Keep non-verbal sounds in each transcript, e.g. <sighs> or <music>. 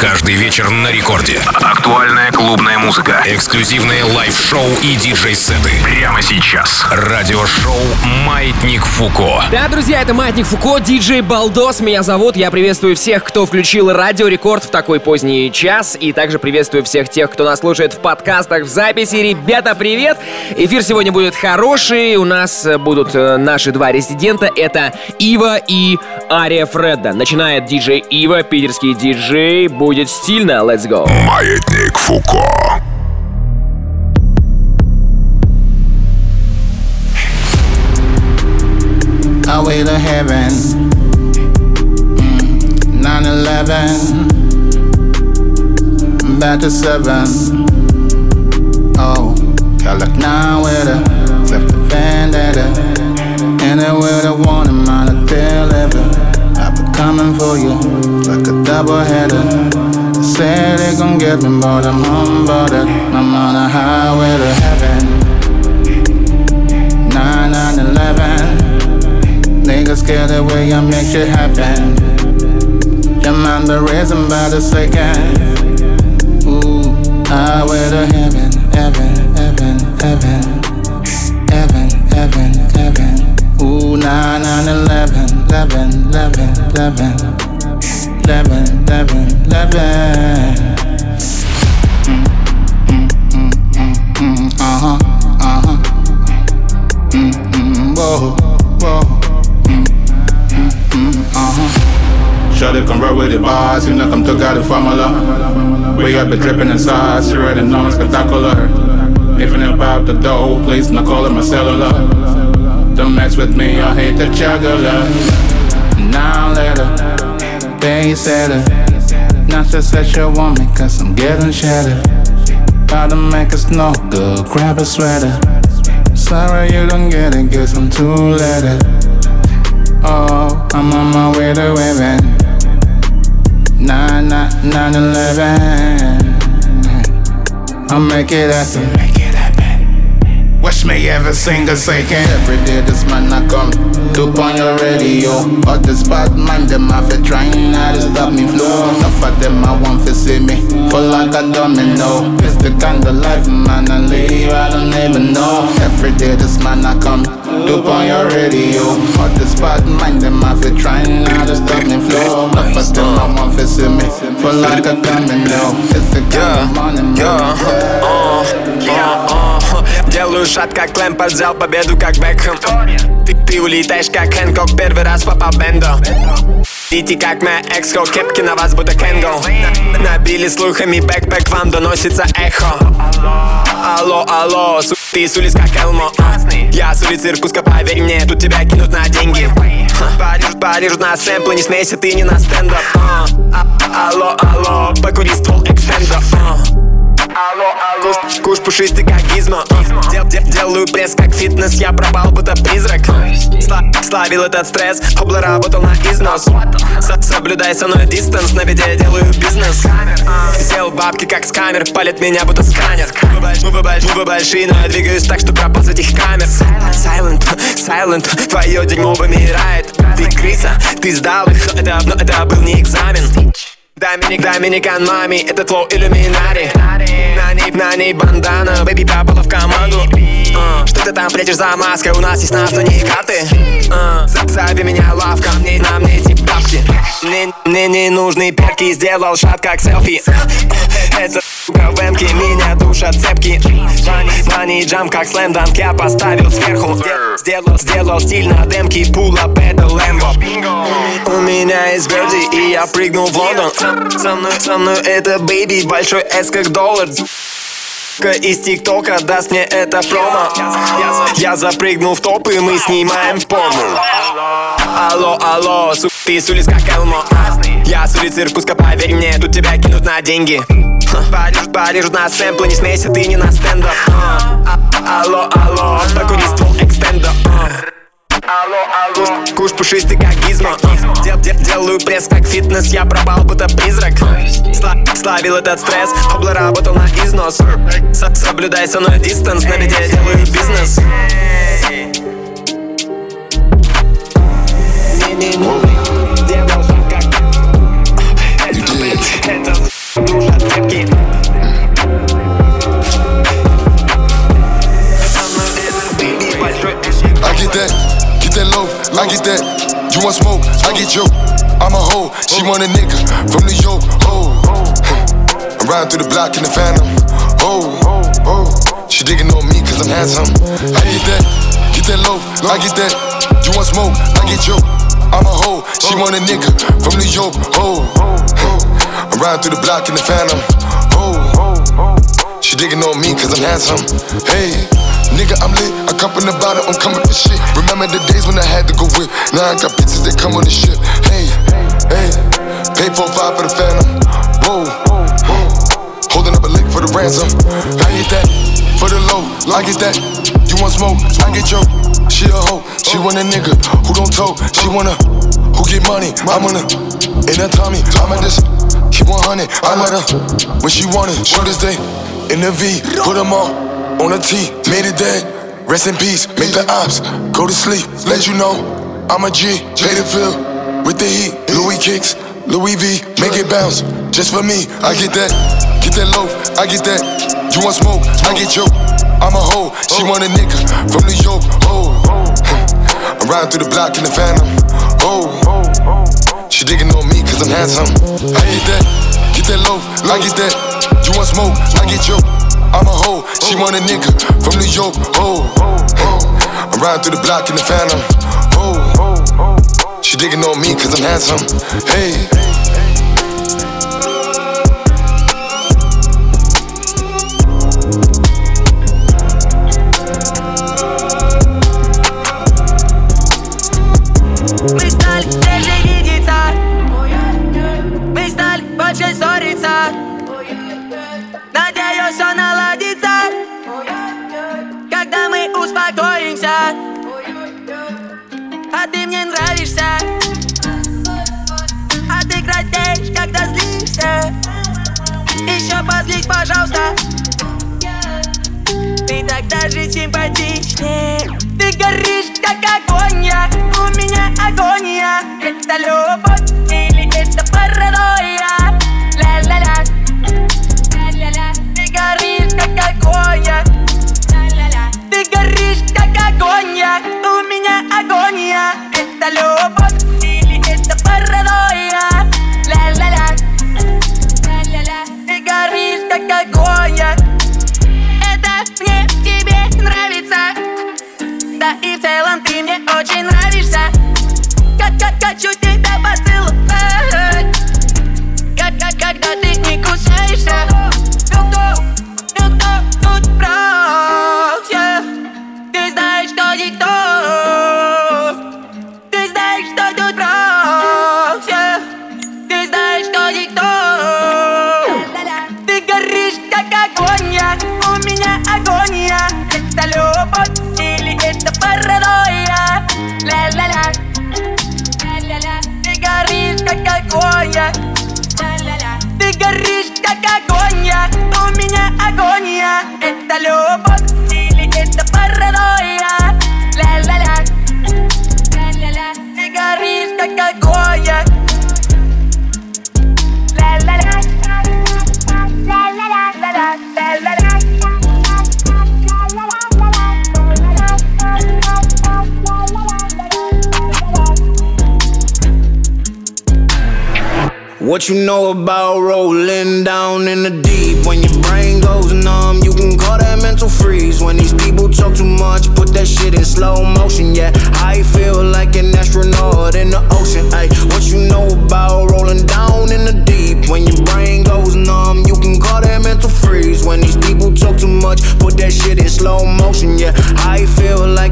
Каждый вечер на рекорде. Актуальная клубная музыка. Эксклюзивные лайв-шоу и диджей-сеты. Прямо сейчас. Радиошоу «Маятник Фуко». Да, друзья, это Маятник Фуко, диджей Балдос. Меня зовут. Я приветствую всех, кто включил Радио Рекорд в такой поздний час. И также приветствую всех тех, кто нас слушает в подкастах, в записи. Ребята, привет! Эфир сегодня будет хороший. У нас будут э, наши два резидента. Это Ива и Ария Фредда. Начинает диджей Ива, питерский диджей. Будет стильно. Let's go. Маятник Фуко. Highway to heaven. Mm, 9 11. Back to 7. Oh, Calic 9 with a flip the vendetta. Anywhere the one in mind to deliver. I've been coming for you like a double header. They gon' get me, but I'm humbled. I'm on a highway to heaven. 9 9 11. Niggas scared the way I make shit happen. Demand the reason by the second. Ooh, highway to heaven, heaven, heaven, heaven, heaven, heaven, heaven. Ooh, 9, 9, 11, 11, 11, 11, 11, 11, 11. Whoa, whoa. Mm-hmm, uh-huh. Shawty come roll with the bars, you know come took out the formula. We got the dripping inside, she ready know it's spectacular. Even about the dough, please no call it my cellular. Don't mess with me, I hate the juggler. Now later, it. Not just that you want me, cause I'm getting shattered. About to make us no good, grab a sweater. Sorry you don't get it, guess I'm too late. Oh, I'm on my way to heaven. Nine, nine, nine, eleven. I'll make it happen. Me ever sing a second. Every day this man I come. Two on your radio. All the spot man, them have it trying not to stop me flow. Enough of them I want to see me. Fall like a domino. It's the kind of life man I live. I don't even know. Every day this man I come. Two on your radio. All the spot man, them have it trying not to stop me flow. Enough of them I want to see me. Fall like a domino. It's the kind of money man. Yeah, uh, uh, uh. Делаю шаг как Лэмпард, взял победу как Бекхэм. Ты, ты улетаешь как Хэнкок, первый раз попал Бендо. Идти как моя экско, кепки на вас будто Кенгол Набили слухами бэкпэк, вам доносится эхо. Алло, алло, су, ты с улиц как Элмо. Я с улицы Иркутска, поверь мне, тут тебя кинут на деньги. Париж, Париж на сэмплы, не смейся, ты не на стендап. А, Алло, алло, покури ствол экстендо Алло, алло. Куш, куш пушистый как гизмо Дел, дел, Делаю пресс как фитнес. Я пропал, будто призрак. Сла, Славил этот стресс. Хобло работал на износ. С, Соблюдай со мной дистанс. На беде делаю бизнес. Сделал бабки как с камер Палит меня, будто сканер. Мы бы большие, но я двигаюсь так, что пропал с этих камер. Silent, silent. Твое дерьмо вымирает Ты крыса, ты сдал их. Это, это был не экзамен. Доминик, Доминикан, мами, это твой иллюминари На ней, на ней бандана, бэби попала в команду. Uh, Что ты там прячешь за маской, у нас есть название карты uh, Зови меня лавка, мне, на мне эти бабки. Мне, не нужны перки, сделал шат как селфи. Это сука в эмке, меня душат цепки. Мани, джам как слэм-данк, я поставил сверху. Сделал, сделал стиль на демке, пула это лэмбо У меня есть Верди, и я прыгнул в Лондон Со мной, со мной это бэйби, большой S как доллар из ТикТока даст мне это промо. Я запрыгнул в топ и мы снимаем порно. Алло, алло, су, ты с улиц как Элмо. Я с улицы Иркутска, поверь мне, тут тебя кинут на деньги. Париж, Париж на сэмплы, не смейся, ты не на стендап. Алло, алло, покури ствол экстендо Куш, куш пушистый как гизмо Дел, дел, Делаю пресс как фитнес, я пропал, будто призрак. Сла, Славил этот стресс, Хобло работал на износ. Со, Соблюдай со мной дистанс, на беде делаю бизнес. Делал как Это, I get that. You want smoke, I get you. I'm a hoe, she oh. want a nigga from New York. Oh, I'm riding through the block in the phantom. Oh, oh, she digging on me cause I'm handsome. I get that, get that loaf. I get that. You want smoke, I get you. I'm a hoe, she oh. want a nigga from New York. Oh, I'm riding through the block in the phantom. Oh, she digging on me cause I'm handsome. Hey, nigga, I'm lit. I come the bottom, I'm coming for shit. Remember the days when I had to go with. Now I got bitches that come on the ship. Hey, hey. Pay for five for the phantom. Whoa, whoa. Holding up a lick for the ransom. I get that for the low. I get that. You want smoke? I get yo. She a hoe. She want a nigga who don't tow. She wanna who get money. I'm gonna in her Tommy. I'm at this. Keep 100. I let her when she want it. Shooters day in the V. Put them all on a T. Made it dead. Rest in peace. Make the ops go to sleep. Let you know I'm a G. Bill with the heat. Louis kicks. Louis V, make it bounce, just for me. I get that, get that loaf, I get that. You want smoke, I get you. I'm a hoe, she want a nigga from New York. Oh, I'm riding through the block in the phantom. Oh, she digging on me cause I'm handsome. I get that, get that low, I get that. You want smoke, I get you. I'm a hoe, she want a nigga from New York. Oh, I'm riding through the block in the phantom. Oh. She digging on me cause I'm handsome. Hey. Мне нравишься. А ты краснеешь, когда злишься. Еще позлись, пожалуйста. Ты так даже симпатичнее. Ты горишь, как огонь я. У меня агония. Это любовь или это паранойя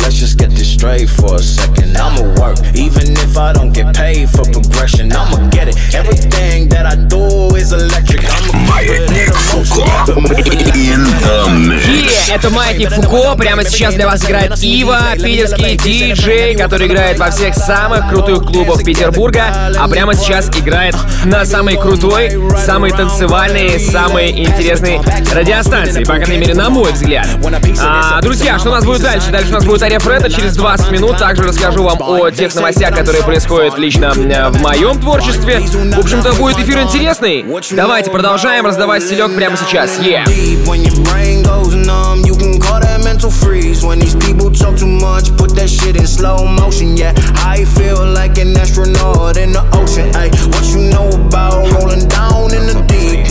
Let's just get this straight for a second. I'ma work, even if I don't get paid for progression. I'ma get it. Everything that I do is electric. I'ma mix. это Маятник Фуко. Прямо сейчас для вас играет Ива, питерский диджей, который играет во всех самых крутых клубах Петербурга. А прямо сейчас играет на самой крутой, самой танцевальной, самой интересной радиостанции. По крайней мере, на мой взгляд. А, друзья, что у нас будет дальше? Дальше у нас будет Ария Фреда через 20 минут. Также расскажу вам о тех новостях, которые происходят лично в моем творчестве. В общем-то, будет эфир интересный. Давайте продолжаем раздавать стелек прямо сейчас. Yeah. yeah.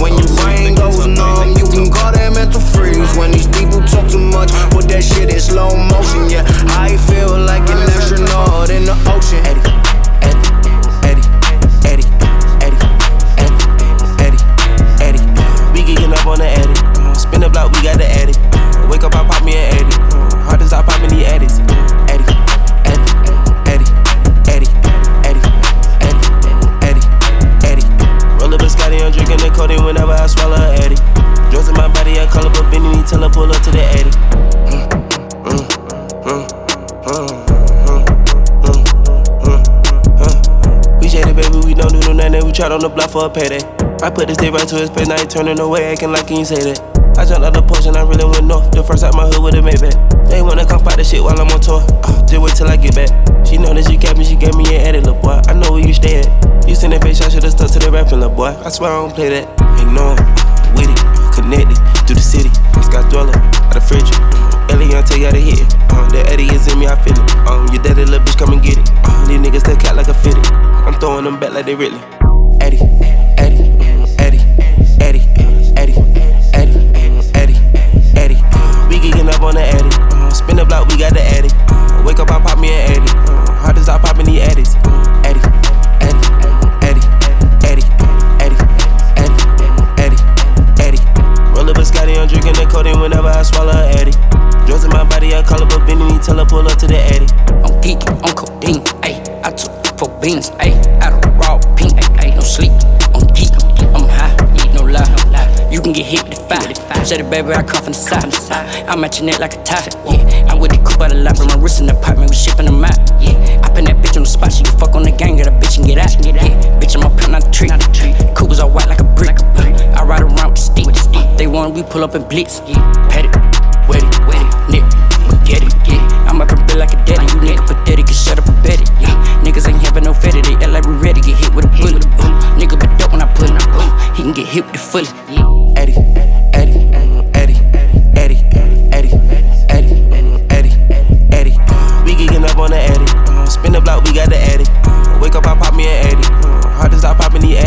When your brain goes numb, you can call that mental freeze. When these people talk too much, put that shit in slow motion, yeah. I feel like an astronaut in the ocean. Eddie, Eddie, on the Eddie. Spin the block, we got the Eddie. Wake up, I pop me an 80. Hard as I pop in the eddies. I'm drinking the codeine whenever I swallow a Eddie. Drugs in my body, I call up a Benny, tell her pull up to the Eddie. We shaded, baby, we don't do no nothing, we tried on the block for a payday. I put this day right to his face, now he turning away, acting like he ain't say that. I jumped out the porch and I really went north. The first out my hood with a Maybach. They wanna come fight the shit while I'm on tour. Uh, just wait till I get back. She know that she kept me, she gave me an edit, little boy. I know where you stay at. You seen that face, I should've stuck to the rapping, little boy. I swear I don't play that. You know with it, connected through the city. Scott Dweller, out of fridge. You how to hit it. Uh, the Eddie is in me, I feel it. Um, your daddy little bitch, come and get it. Uh, these niggas still cat like a fitted. I'm throwing them back like they really. Eddie, Eddie, Eddie, Eddie, Eddie, Eddie. Eddie. We geeking up on the Eddie. Uh, spin the block, we got the Eddie. Uh, wake up, I pop me an Eddie. Uh, hard as I pop in the Eddies. Eddie, Eddie, Scotty, I'm drinking the codeine whenever I swallow a Eddie. Drugs in my body, I call up a Benny, tell her pull up to the Eddie. I'm geeking on codeine, ayy. I took four beans, ayy. Out of raw pink, ayy. No sleep, I'm geek, I'm high, no lie. You can get hit it, baby, I come from the side. I'm matching it like a tie. Yeah, I'm with the coupe out of line, my wrist in the apartment, we shipping them out. Yeah, I pin that bitch on the spot, she can fuck on the gang, get a bitch and get out. Yeah, bitch, I'm a pimp, not a tree. Coopers all white like a brick. I ride around with stick. They want we pull up and blitz. Pet it, wet it, wet it, nip, get it. Yeah, I'm up and bill like a daddy. You nigga pathetic, can shut up and bet it. Yeah, niggas ain't having no fetty, they act like we ready, get hit with a bullet. Boom, nigga be dope when I put it. Boom, he can get hit with the fully. Eddie, block, we got the. Uh, wake up, I pop me an. Uh, hard as I pop in the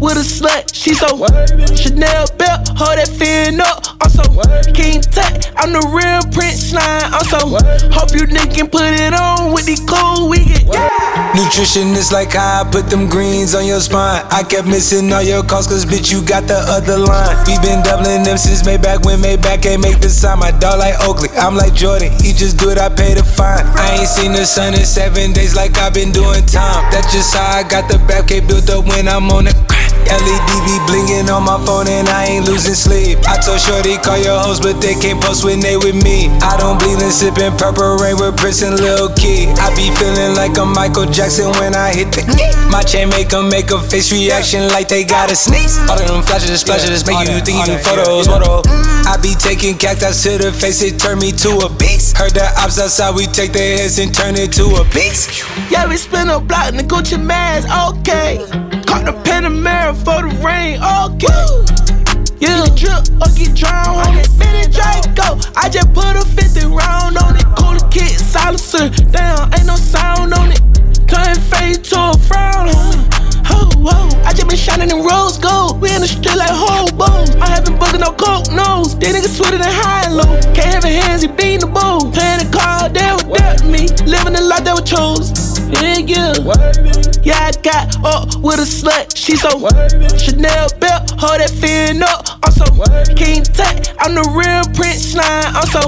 with a slut. She so Chanel belt, hold that fin up. I'm so King Tut, I'm the real Prince Slime. I'm so hope you niggas can put it on with the cool we get. Nutrition is like how I put them greens on your spine. I kept missing all your calls, cause bitch, you got the other line. We been doubling them since Maybach when Maybach ain't make the sign. My dog like Oakley, I'm like Jordan. He just do it, I pay the fine. I ain't seen the sun in seven days like I've been doing time. That's just how I got the back built up when I'm on the grind. LED be blinging on my phone and I ain't losing sleep. I told Shorty call your hoes, but they can't post when they with me. I don't bleed and sipping purple rain with Prince and Lil Key. I be feeling like a Michael Jackson when I hit the My chain make 'em make a face reaction like they got a sneeze. All of them flashes, splashes, make you think you do photos. Photo. I be taking cactus to the face, it turn me to a beast. Heard the ops outside, we take their heads and turn it to a beast. Yeah, we spin a block in the Gucci mask, okay. Caught the Panamera for the rain, okay. Yeah, drip or get drowned, homie. Mini Draco, I just put a 50 round on it. Cooler kit, silencer. Damn, ain't no sound on it. Turn face to a frown, homie. Oh, whoa, I just been shining in rose gold. We in the street like hobos. I haven't bugging no coke nose. These niggas sweeter than high and low. Can't have hands, he beating the bowl. Playing the card, they were dealt me. Living the life that was chose. Yeah, yeah. I got up with a slut. She so Chanel belt, hold that fin up. I'm so King Tut. I'm the real Prince Slime. I'm so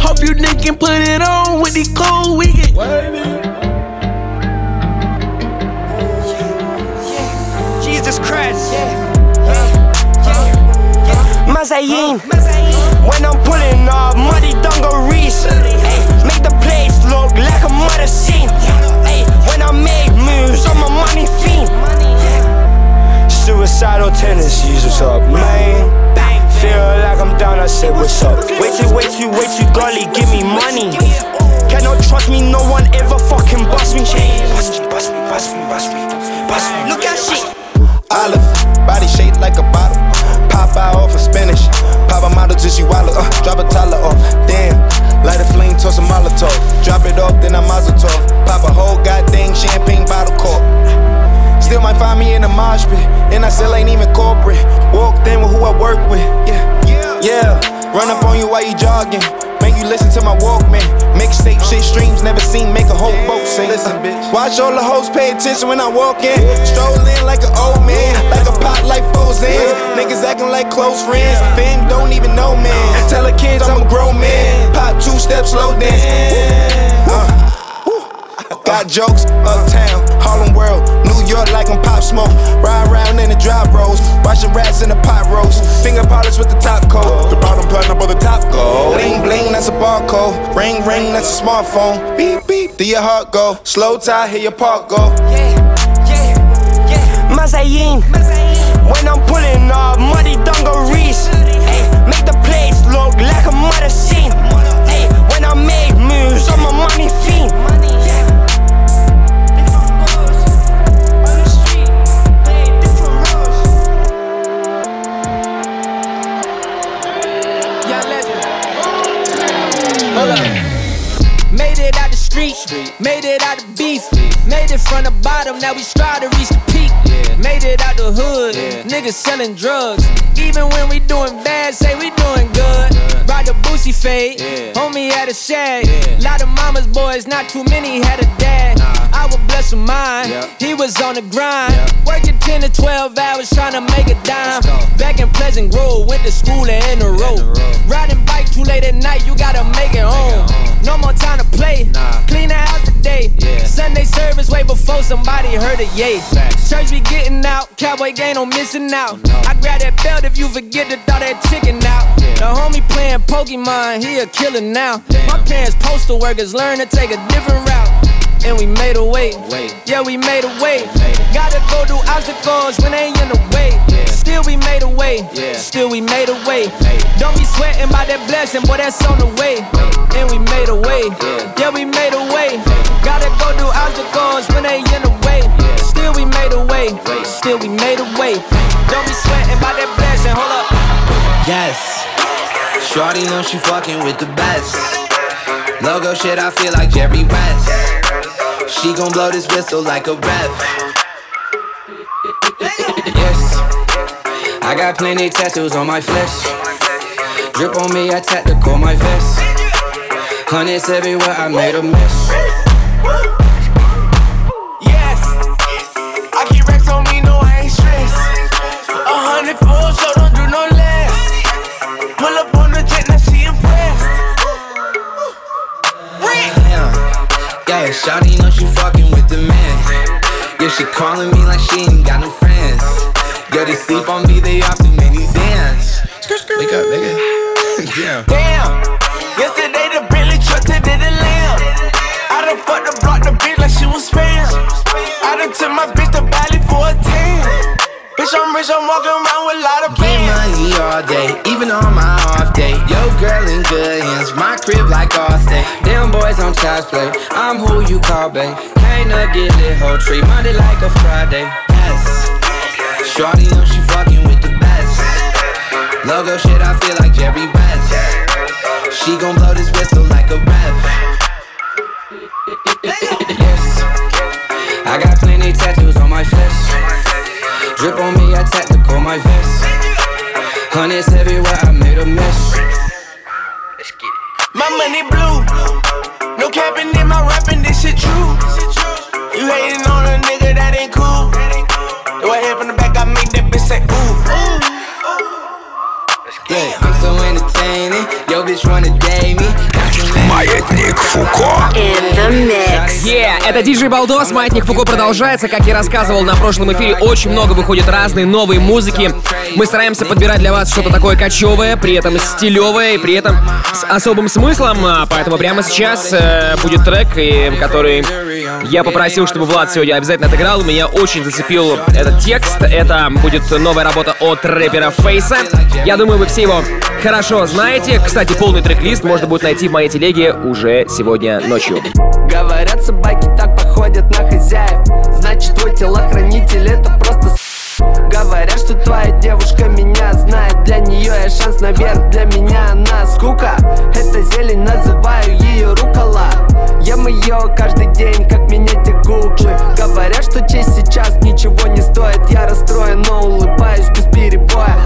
hope you niggas can put it on with the cool we get. Jesus Christ. Mazayin. When I'm pulling off muddy dungarees. Make the place look like a murder scene. I make moves, I'm a money fiend. Suicidal tendencies, what's up, man? Feel like I'm down, I say, what's up? Way too, way too, way too golly, give me money. Cannot trust me, no one ever fucking bust me. Bust me, bust me, bust me, bust me, bust me. Look at shit. Olive, body shaped like a bottle. Pop out off of Spanish. Pop a model till she wallow. Uh, drop a toddler off. Damn. Light a flame, toss a Molotov. Drop it off, then I mazel tov. Pop a whole goddamn champagne bottle cork. Still might find me in the mosh pit. And I still ain't even corporate. Walked in with who I work with. Yeah. Yeah. Run up on you while you jogging. You listen to my Walkman. Mixtape shit streams, never seen make a whole boat sing. Listen, bitch. Watch all the hoes pay attention when I walk in. Stroll in like an old man, like a pot like foes in. Niggas acting like close friends. Fam don't even know man. Tell the kids I'm a grown man. Pop two steps, slow dance. Uh. Got jokes, uptown, Harlem World, New York like I'm pop smoke. Ride around in the drop rolls, watching rats in the pot roast. Finger polish with the top coat, the bottom platinum but the top gold. Bling bling, that's a barcode. Ring ring, that's a smartphone. Beep beep, do your heart go? Slowthai, hear your park go. Yeah, yeah, yeah. Mazayin. When I'm pulling off muddy dungarees. Ay, make the place look like a murder scene. Ay, when I make moves, I'm a money fiend. Street, made it out the beef, made it from the bottom, now we strive to reach the peak. Made it out the hood, niggas selling drugs. Even when we doing bad, say we doing good. Ride the boosie fade, homie had a shag. Lot of mama's boys, not too many had a dad. I would bless him mine, he was on the grind. Working 10 to 12 hours trying to make a dime. Back in Pleasant Grove, went to school and in the road. Riding bike too late at night, you gotta make it home. No more time to play, clean the house today. Sunday service way before somebody heard a yay. Church be getting out, cowboy gang no missing out. Oh, I grab that belt if you forget to throw that chicken out. The homie playing Pokemon, he a killer now. My parents postal workers learn to take a different route. And we made a way. Yeah, we made a way. Gotta go through obstacles when they in the way. Still we made a way. Still we made a way. Don't be sweating by that blessing, boy, that's on the way. And we made a way. Yeah, we made a way. Gotta go through obstacles when they in the way. Still we made a way. Still we made a way. Don't be sweating by that blessing. Hold up. Yes. Shorty know she fucking with the best. Logo shit, I feel like Jerry West. She gon' blow this whistle like a ref. Yes. I got plenty tattoos on my flesh. Drip on me, I tactical my vest. Hundreds everywhere, I made a mess. Even on my off day. Yo, girl in good hands, my crib like Allstate. Them boys on child's play, I'm who you call, babe. Can't not get lit, whole tree, Monday like a Friday. Yes, Shorty know she fucking with the best. Logo shit, I feel like Jerry West. She gon' blow this whistle like a breath. Yes, I got plenty tattoos on my flesh. Drip on me, I tactical my vest. Hundreds everywhere, I made a mess. Let's get it. My money blue. No capping in my rapping, this shit true. You hating on a nigga that ain't cool. Do I head from the back, I make that bitch say ooh. Yeah, I'm so entertaining. Yo, bitch wanna date me. Маятник Фуко. Yeah, это диджей Балдос, Маятник Фуко продолжается. Как я рассказывал на прошлом эфире, очень много выходит разной новой музыки. Мы стараемся подбирать для вас что-то такое кочевое, при этом стилевое и при этом с особым смыслом. А, Поэтому прямо сейчас э, будет трек, и, который я попросил, чтобы Влад сегодня обязательно отыграл. Меня очень зацепил этот текст. Это будет новая работа от рэпера Фейса. Я думаю, вы все его хорошо знаете. Кстати, полный трек-лист можно будет найти в моей телеге уже сегодня ночью. Говорят, собаки так походят на хозяев Значит, твой телохранитель это просто. Говорят, что твоя девушка меня знает. Для нее я шанс наверх, для меня она скука. Это зелень, называю ее рукола. Ем ее каждый день, как менять гуглы Говорят, что честь сейчас ничего не стоит. Я расстроен, но улыбаюсь без перебоя.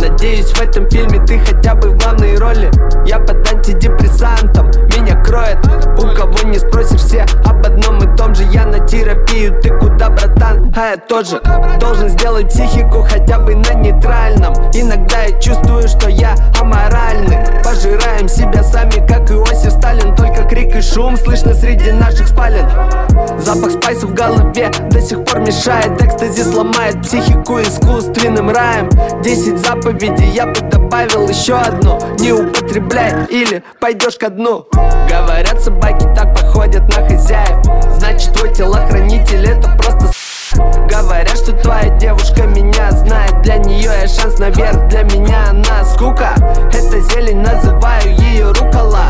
Надеюсь, в этом фильме ты хотя бы в главной роли. Я под антидепрессантом, меня кроет У кого не спросишь, все об одном и том же. Я на терапию, ты куда, братан? А я тоже должен сделать психику хотя бы на нейтральном. Иногда я чувствую, что я аморальный. Пожираем себя сами, как Иосиф Сталин. Только крик и шум слышно среди наших спален. Запах спайсов в голове до сих пор мешает. Экстази сломает психику искусственным раем. Десять заповедей я бы добавил еще одну Не употребляй или пойдешь ко дну Говорят, собаки так походят на хозяев. Значит, твой телохранитель это просто с***. Говорят, что твоя девушка меня знает. Для нее я шанс наверх, для меня она скука. Это зелень, называю ее рукола.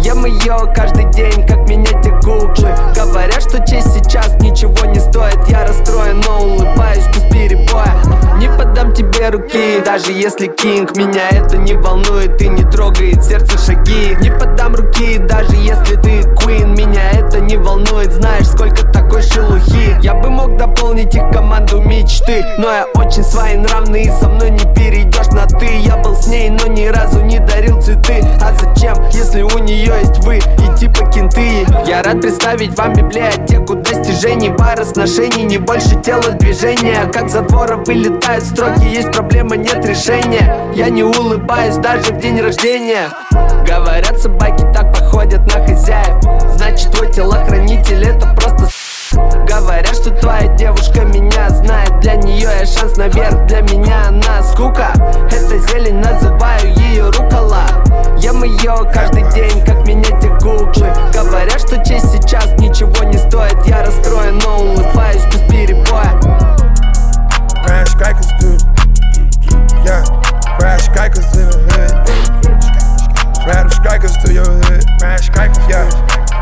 Ем ее каждый день, как менять гуглы. Говорят, что честь сейчас ничего не стоит. Я расстроен, но улыбаюсь без перебоя. Не подам тебе руки, даже если кинг Меня это не волнует и не трогает сердце шаги. Не подам руки, даже если ты queen Меня это не волнует, знаешь, сколько такой шелухи. Я бы мог дополнить их команду мечты Но я очень своенравный и со мной не перейдешь на ты Я был с ней, но ни разу не дарил цветы. А зачем, если у нее есть вы и типа кенты Я рад представить вам библиотеку достижений Пара сношений, не больше телодвижения Как за двора вылетают строки, есть проблема, нет решения. Я не улыбаюсь даже в день рождения. Говорят, собаки так походят на хозяев. Значит, твой телохранитель это просто. Говорят, что твоя девушка меня знает Для нее я шанс наверх, для меня она скука Это зелень, называю ее рукола Ем ее каждый день, как менять гуглы Говорят, что честь сейчас ничего не стоит Я расстроен, но улыбаюсь без перебоя good. Yeah, ride strikers in the hood. Them strikers to your hood. Ride strikers, yeah.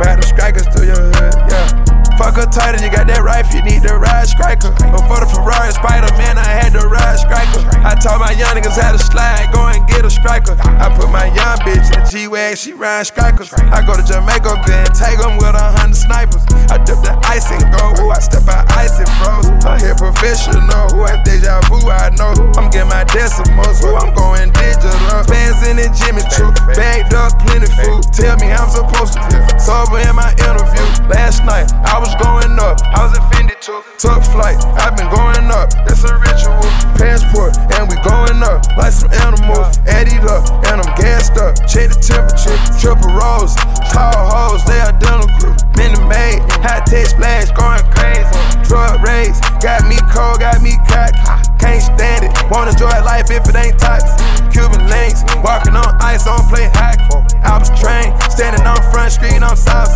Them strikers to your hood, yeah. Fuck her tighter, you got that rifle, you need to ride striker. Before the Ferrari Spider Man, I had to ride striker. I taught my young niggas how to slide, go and get a striker. I put my young bitch in the G Wag, she ride strikers. I go to Jamaica, then take them with a hundred snipers. I dip the ice and go, ooh, I step out ice and froze. I hit professional, ooh, I deja vu, I know. I'm getting my decimals, ooh, I'm going digital. Fans in the Jimmy Choo, bagged up, plenty food. Tell me how I'm supposed to feel. Sober in my interview. Last night, I was going up, I was offended too. Took flight, I've been going up, it's a ritual. Passport, and we going up like some animals. Added up, and I'm gassed up. Check the temperature, triple rolls, tall hoes, they identical. Mini made, high tech splash, going crazy. Drug raids, got me cold, got me cocky. Can't stand it, wanna enjoy life if it ain't toxic. Cuban links, walking on ice, on play hockey. I was trained, standing on front street on South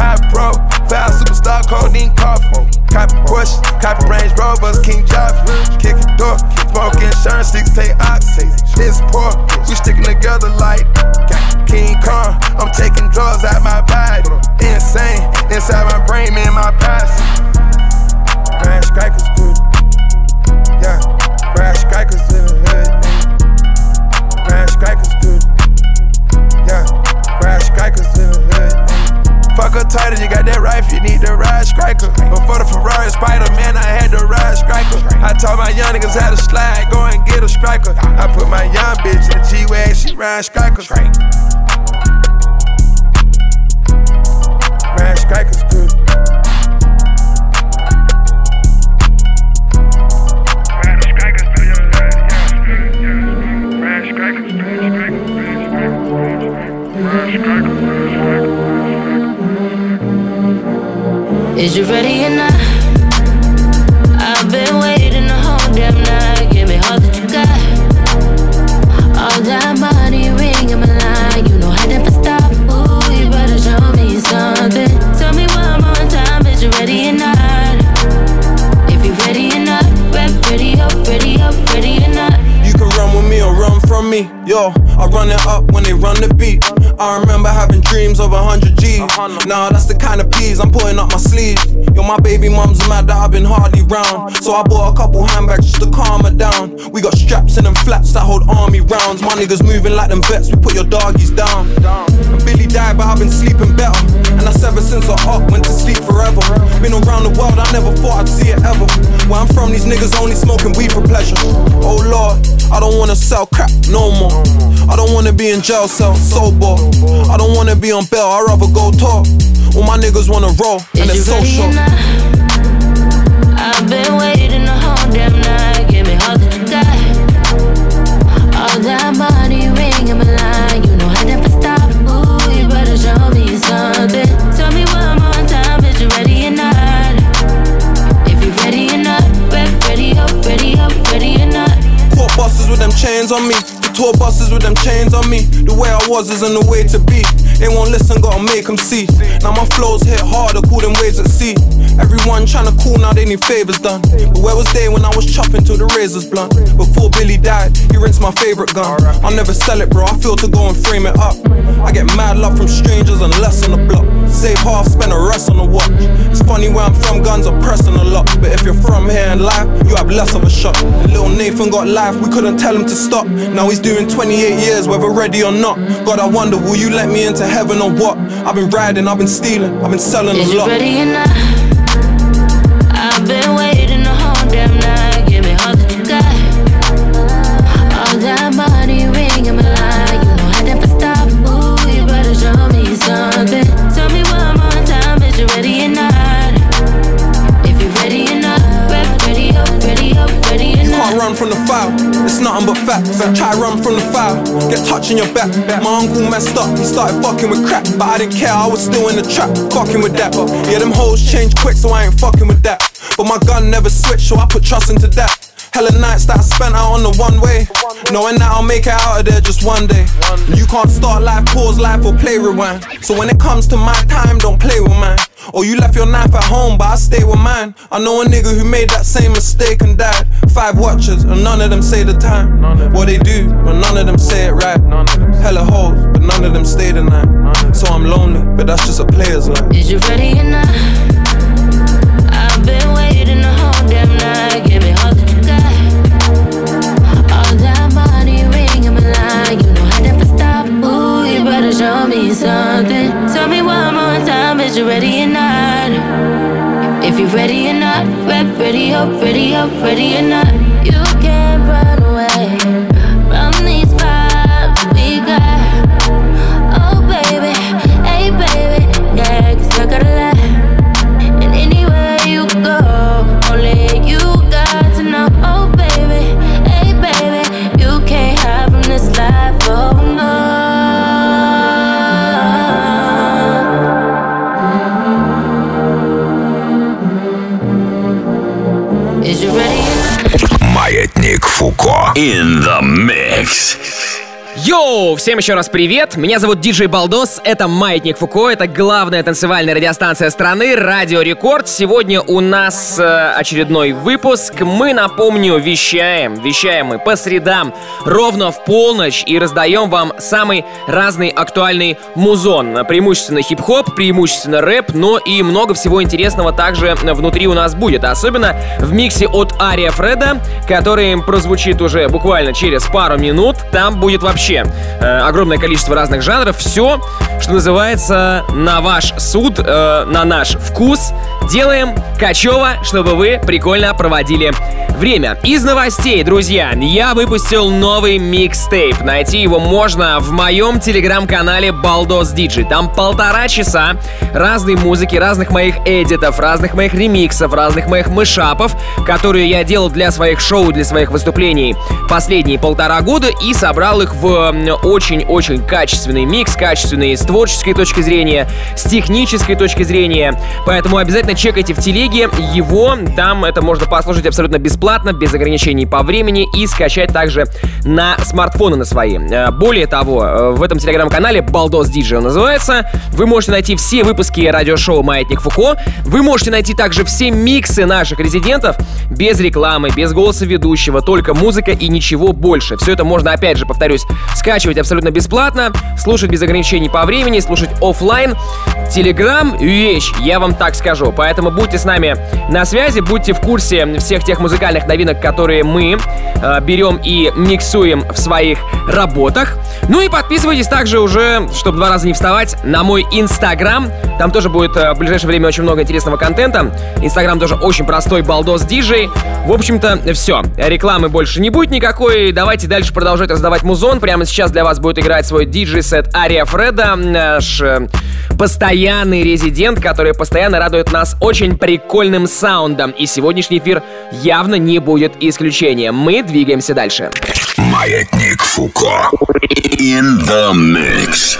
High pro, foul superstar, codeine coffee. Copy Porsche, copy Range Rovers, King Joffrey. Kick a door, smoke insurance, sticks take oxy. This poor, we sticking together like King Kong. I'm taking drugs out my body. Insane, inside my brain, man, my past. Ride strikers good. Yeah, ride strikers in the hood. Ride strikers good. Yeah. Fuck her tighter, you got that rifle, you need to ride striker. Before the Ferrari Spider Man, I had to ride striker. I taught my young niggas how to slide, go and get a striker. I put my young bitch in G Wag, she ride striker. Ride striker. Is you ready or not? I've been waiting the whole damn night. Give me all that you got. All that money ring in my line. You know I never stop. Ooh, you better show me something. Tell me one more time, is you ready or not? If you ready or not, rep ready up, ready up, ready or not. You can run with me or run from me. Yo, I run it up when they run the beat. I remember having dreams of a hundred G's. Nah, that's the kind of peas I'm putting up my sleeves. Yo, my baby mom's mad that I've been hardly round. So I bought a couple handbags just to calm her down. We got straps in them flaps that hold army rounds. My niggas moving like them vets, we put your doggies down. And Billy died, but I've been sleeping better. And that's ever since I up, went to sleep forever. Been around the world, I never thought I'd see it ever. Where I'm from, these niggas only smoking weed for pleasure. Oh lord, I don't wanna sell crap no more. I don't wanna be in jail cell, sober. I don't wanna be on bail, I'd rather go talk. All my niggas wanna roll, and Is it's so short. I've been waiting the whole damn night. Give me all that you got. All that money ring in my line. You know I never stop. Ooh, you better show me something. Tell me one more time, is you ready or not? If you ready or not, ready up, ready up, ready or not. Court buses with them chains on me. Tour buses with them chains on me. The way I was isn't the way to be. They won't listen, gotta make them see. Now my flows hit harder, cool them waves at sea. Everyone tryna cool, now they need favors done. But where was they when I was chopping till the razors blunt? Before Billy died, he rinsed my favorite gun. I'll never sell it, bro. I feel to go and frame it up. I get mad love from strangers and less on the block. Save half, spend the rest on the watch. It's funny where I'm from, guns are pressing a lot. But if you're from here in life, you have less of a shot. Little Nathan got life, we couldn't tell him to stop. Now he's doing 28 years, whether ready or not. God, I wonder, will you let me into heaven or what? I've been riding, I've been stealing, I've been selling Is a you lot. ready or from the fire, it's nothing but facts. Try run from the fire, get touching your back. My uncle messed up, he started fucking with crack. But I didn't care, I was still in the trap, fucking with that. Yeah, them hoes change quick, so I ain't fucking with that. But my gun never switched, so I put trust into that. Hella nights that I spent out on the one way. Knowing that I'll make it out of there just one day. You can't start life, pause life, or play rewind. So when it comes to my time, don't play with mine. Or you left your knife at home, but I stay with mine. I know a nigga who made that same mistake and died. Five watchers, and none of them say the time. What they do, but none of them say it right. Hella hoes, but none of them stay the night. So I'm lonely, but that's just a player's life. Is you ready or not? Something. Tell me one more time, is you ready or not? If you're ready or not, rep ready up, ready up, ready or not. You In the mix. Йоу! Всем еще раз привет! Меня зовут Диджей Балдос, это Маятник Фуко, это главная танцевальная радиостанция страны, Радио Рекорд. Сегодня у нас э, очередной выпуск. Мы, напомню, вещаем, вещаем мы по средам ровно в полночь и раздаем вам самый разный актуальный музон. Преимущественно хип-хоп, преимущественно рэп, но и много всего интересного также внутри у нас будет. Особенно в миксе от Ария Фреда, который прозвучит уже буквально через пару минут. Там будет вообще вообще э, огромное количество разных жанров. Все, что называется, на ваш суд, э, на наш вкус. Делаем качево, чтобы вы прикольно проводили время. Из новостей, друзья, я выпустил новый микстейп. Найти его можно в моем телеграм-канале Балдос Диджи. Там полтора часа разной музыки, разных моих эдитов, разных моих ремиксов, разных моих мышапов, которые я делал для своих шоу, для своих выступлений последние полтора года и собрал их в очень-очень качественный микс, качественный с творческой точки зрения, с технической точки зрения. Поэтому обязательно чекайте в телеге его. Там это можно послушать абсолютно бесплатно, без ограничений по времени и скачать также на смартфоны на свои. Э, более того, э, в этом телеграм-канале Балдос Диджей называется. Вы можете найти все выпуски радиошоу «Маятник Фуко». Вы можете найти также все миксы наших резидентов без рекламы, без голоса ведущего, только музыка и ничего больше. Все это можно, опять же, повторюсь, скачивать абсолютно бесплатно, слушать без ограничений по времени, слушать офлайн. Телеграм — вещь, я вам так скажу. Поэтому будьте с нами на связи, будьте в курсе всех тех музыкальных новинок, которые мы э, берем и миксуем в своих работах. Ну и подписывайтесь также уже, чтобы два раза не вставать, на мой инстаграм. Там тоже будет э, в ближайшее время очень много интересного контента. Инстаграм тоже очень простой, балдос диджей. В общем-то, все. Рекламы больше не будет никакой. Давайте дальше продолжать раздавать музон. Прямо сейчас для вас будет играть свой диджей-сет Ария Фреда, наш э, постоянный резидент, который постоянно радует нас очень прикольным саундом. И сегодняшний эфир явно не будет исключением. Мы двигаемся дальше. Маятник Фуко. In the mix.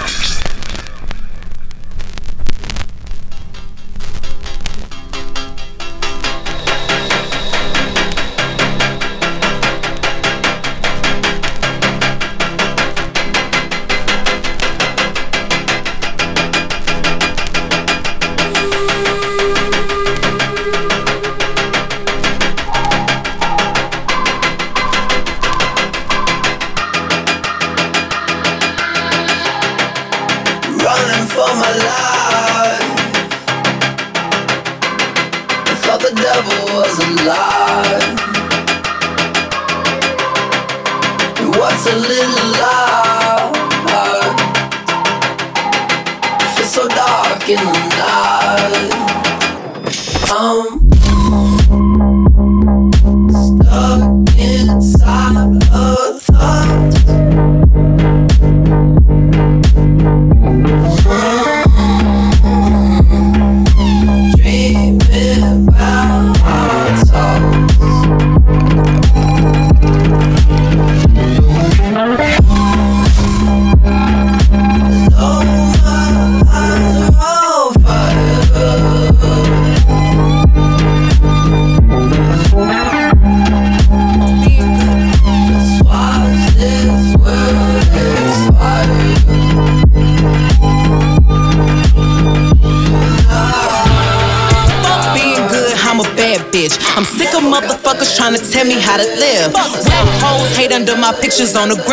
On the gram.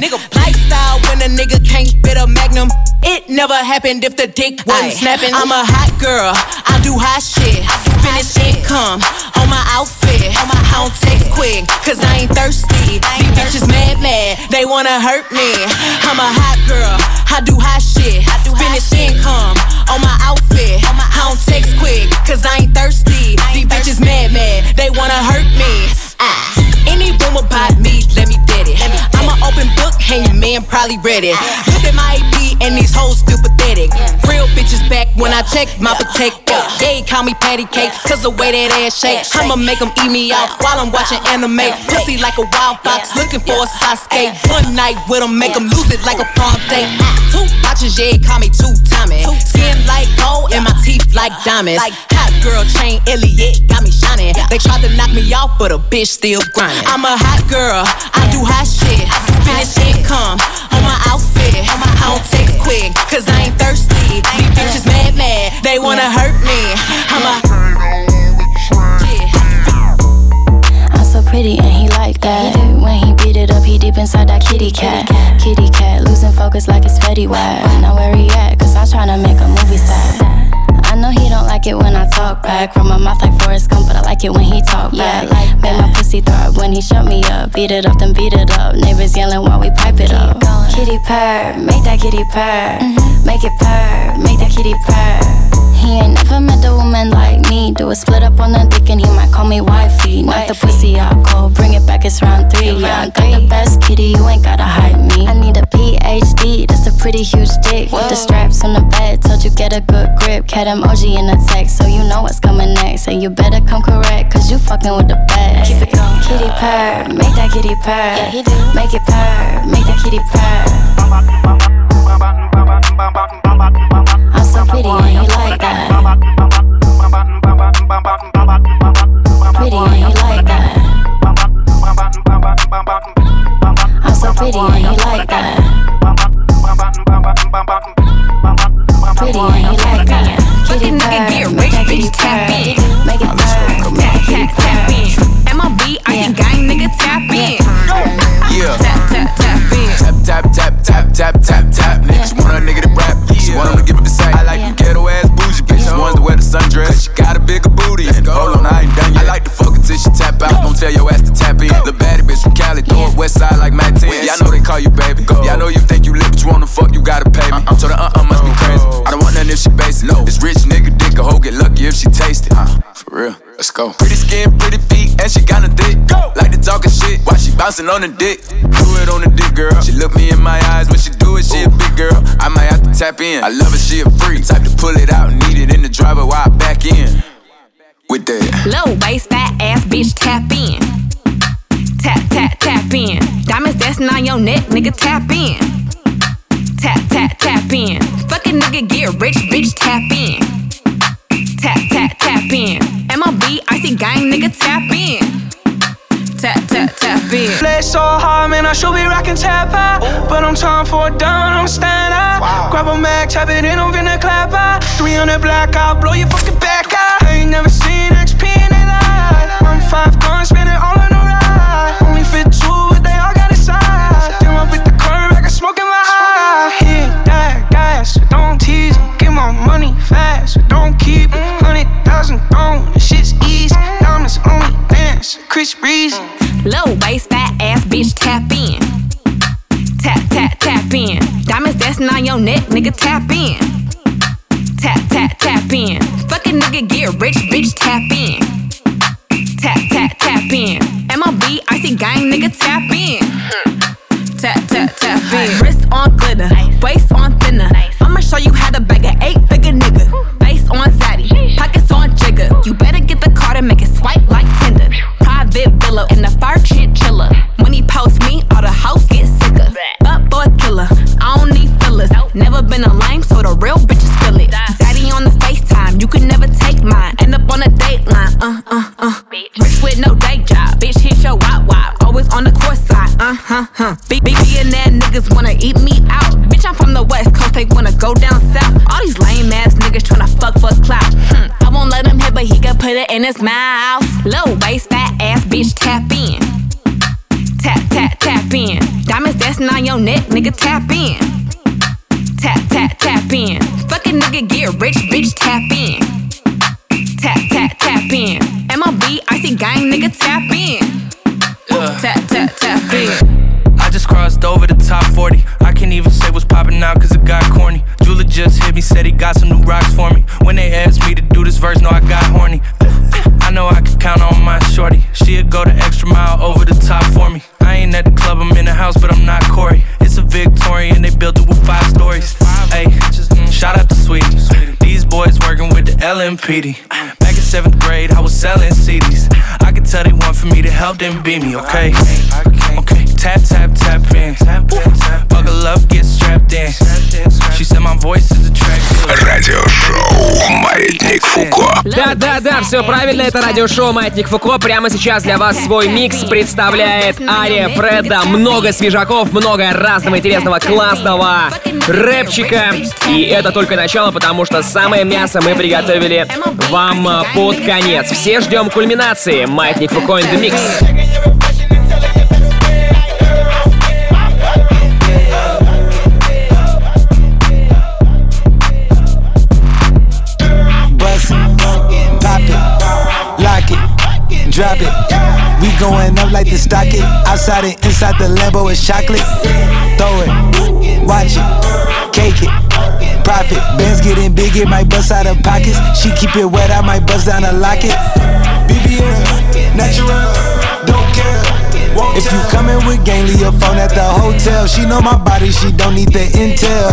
Happy. Nigga, lifestyle when a nigga can't fit a magnum. It never happened if the dick wasn't snapping. I'm a hot girl, I do hot shit. Finish income on my outfit. On my I don't text quick, cause I ain't thirsty. These bitches mad, mad, they wanna hurt me. <sighs> I'm a hot girl, I do hot shit. I do Finish income on my outfit. I don't text quick, cause I ain't thirsty. These bitches mad, mad, they wanna hurt me. Ah. Any rumor about me, let me bet it. I'm an open book, and your man probably read it. Look at my AP, and these hoes still pathetic. Real bitches back when I check my protector. They call me patty cake, cause the way that ass shake. I'ma make them eat me out while I'm watching anime. Pussy like a wild fox, looking for a Sasuke. One night with them, make them lose it like a prom date. Two watches, yeah, call me two timing. Skin like gold, and my teeth like diamonds. Hot girl chain, Elliot, got me shining. They tried to knock me off, but a bitch still grinding. I'm a hot girl, I do hot shit. Finish income on my outfit. I don't text quick, cause I ain't thirsty. These bitches mad, mad, they wanna hurt me. I'm a. I'm so pretty and he like that. When he beat it up, he deep inside that kitty cat. Kitty cat, losing focus like it's Fetty Wap. Now where he at? Cause I'm tryna make a movie set. I know he don't like it when I talk back. From my mouth like Forrest Gump, but I like it when he talk back. Like Make my pussy throb when he shut me up. Beat it up, then beat it up. Neighbors yelling while we pipe it up. Kitty purr, make that kitty purr. Mm-hmm. Make it purr, make that kitty purr. He ain't never met a woman like me. Do a split up on the dick and he might call me wifey. Not the pussy I call, bring it back, it's round three. Yeah, I got the best kitty, you ain't gotta hide me. I need a PhD, that's a pretty huge dick. With the straps on the bed, told you get a good grip. Cat emoji in the text, so you know what's coming next. And you better come correct, cause you fucking with the best. Keep it going. Kitty purr, make that kitty purr. Yeah, he do. Make it purr, make that kitty purr. I'm so pretty and you like that. Pretty and you like that. I'm so pretty and you like that. Pretty and you like that. West side like Matt 10. Yeah, I know they call you baby. Yeah, I know you think you lit, but you wanna fuck, you gotta pay me. I'm so the uh uh must be crazy. I don't want nothing if she basic. No, this rich nigga dick a hoe get lucky if she taste it. Uh, for real, let's go. Pretty skin, pretty feet, and she got a dick. Go. Like to talking shit while she bouncing on the dick. Do it on the dick, girl. She look me in my eyes when she do it. She a big girl. I might have to tap in. I love her, she a freak. Type to pull it out, need it in the driver while I back in. With that. Low waist, fat ass bitch, tap in. Tap, tap, tap in. Diamonds dancing on your neck, nigga, tap in. Tap, tap, tap in. Fucking nigga, get rich, bitch, tap in. Tap, tap, tap in. MLB, icy gang, nigga, tap in. Tap, tap, tap in. Play so hard, man, I should be rocking tap out. But I'm time for a down, I'm stand out. Grab a mag, tap it in, I'm finna clap out. 300 black out, blow your fucking back out. I ain't never seen XP in their life. I'm five guns, spin it all on LMPD. Back in seventh grade, I was selling CDs. I could tell they want for me to help them beat me, okay? Tap, tap, tap in. Buckle up, get strapped in. She said my voice is attractive. Радиошоу «Маятник Фуко». Да-да-да, все правильно, это радиошоу «Маятник Фуко». Прямо сейчас для вас свой микс представляет Ария Фреда. Много свежаков, много разного интересного, классного рэпчика. И это только начало, потому что самое мясо мы приготовили вам под конец. Все ждем кульминации. «Маятник Фуко in the mix». Stock it. Outside and inside the Lambo is chocolate. Throw it, watch it, cake it. Profit, bands getting big, it might bust out of pockets. She keep it wet, I might bust down a locket. BBL, natural, don't care. If you coming with gang, leave your phone at the hotel. She know my body, she don't need the intel.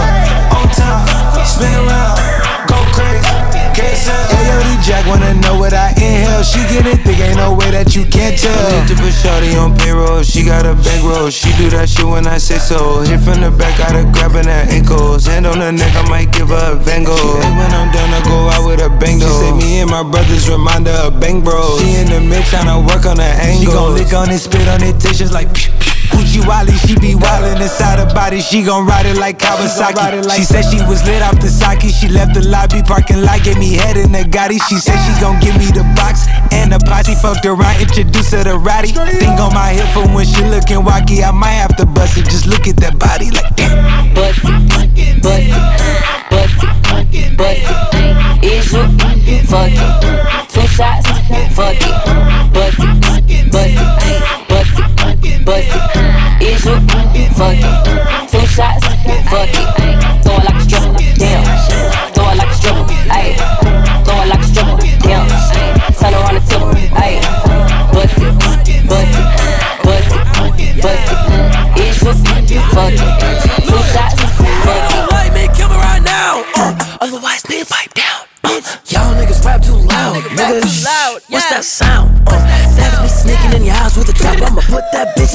On time, spin around, go crazy. Ayo, Jack wanna know what I inhale. She get it thick, ain't no way that you can't tell. Need to put shorty on payroll, she got a bankroll. She do that shit when I say so. Hit from the back, got her grabbing her ankles. Hand on her neck, I might give her a Van Gogh. When I'm done, I go out with a bang She say me and my brothers remind her of bang bro. She in the mid tryna work on her angle. She gon' lick on it, spit on it, just like pew, pew. Gucci Wally, she be wildin' inside her body. She gon' ride it like Kawasaki. She said she was lit off the sake. She left the lobby parking lot, gave me head in the Gotti. She said she gon' give me the box and the posse. Fucked around, introduced her to Roddy. Thing on my hip for when she lookin' wacky. I might have to bust it. Just look at that body like damn.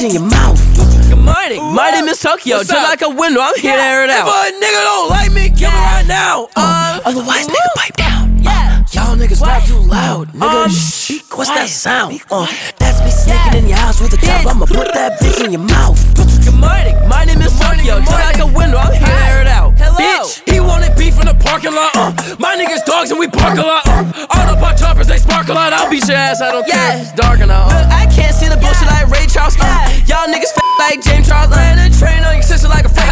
In your mouth. Good morning. My name is Tokyo. Just like a window, I'm here to air it out. If a nigga don't like me, kill me right now. Uh, otherwise, nigga, pipe down. Uh, y'all niggas rap too loud, nigga. Shh, What's that sound? Uh, that's me sneaking in your house with a trap. I'ma put that bitch in your mouth. Good morning. My name is Tokyo. Just like a window, I'm here to air it out. Hello. Bitch, he wanted beef in the parking lot. Uh, my niggas dogs and we park a lot. Uh, Autobot choppers, they spark a lot. I'll beat your ass, I don't care. It's dark and out. Look, I can't see the bullshit like Ray Charles. Uh, y'all niggas f- like James Charles. Uh, and a train on your sister like a fat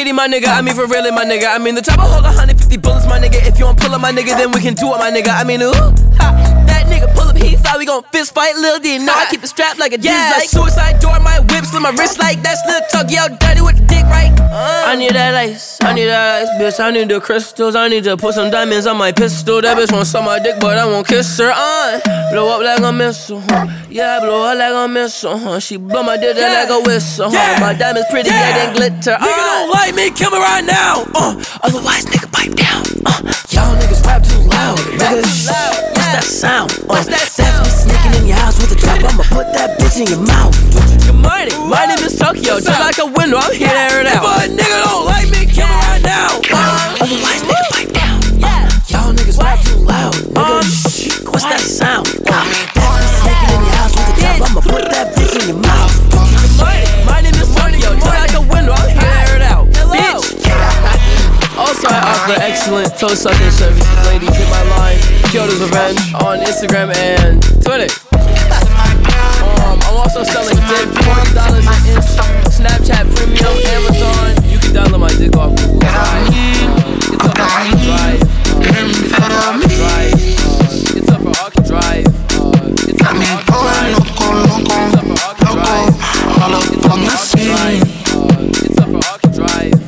kitty, my nigga. I mean, for really, my nigga. I mean, the chopper hold 150 bullets, my nigga. If you want pull up, my nigga, then we can do it, my nigga. I mean, ooh, ha, that nigga pull up, he thought we gon' fist fight. Lil D, no, I keep it strapped like a Yeah, like suicide door, my whip, slit my wrist like that's Lil Tuck. Yo, dirty with the dick, right? Uh, I need that ice, I need that ice, bitch. I need the crystals, I need to put some diamonds on my pistol. That bitch won't suck my dick, but I won't kiss her. Uh, blow up like a missile, huh? Yeah, blow up like a missile, huh? She blow my dick Yeah. like a whistle, huh? Yeah. My diamonds pretty, yeah, Yeah. they glitter. Nigga Uh, don't like me, kill me right now. Uh, otherwise, nigga, pipe down. Uh, y'all niggas rap too loud, nigga. What's that sound? Uh, that's me sneaking in your house with a trap. I'ma put that bitch in your mouth. Good morning, my name is Tokyo. What's Just like a window, I'm here to air it If out. a nigga don't like me, kill me right now. Uh, otherwise, nigga, pipe down. Uh, y'all niggas rap too loud, nigga. Shh, What's that sound? I offer excellent toe sucking services. Ladies, hit my line, Tokyo's Revenge, on Instagram and Twitter. Um, I'm also selling dick, forty dollars an inch. Snapchat Premium, Amazon. You can download my dick off Google. It's up for Arc Drive. It's up for Arc Drive. It's up for Arc Drive. It's up for Arc Drive. It's up for Arc Drive. It's up for Arc Drive.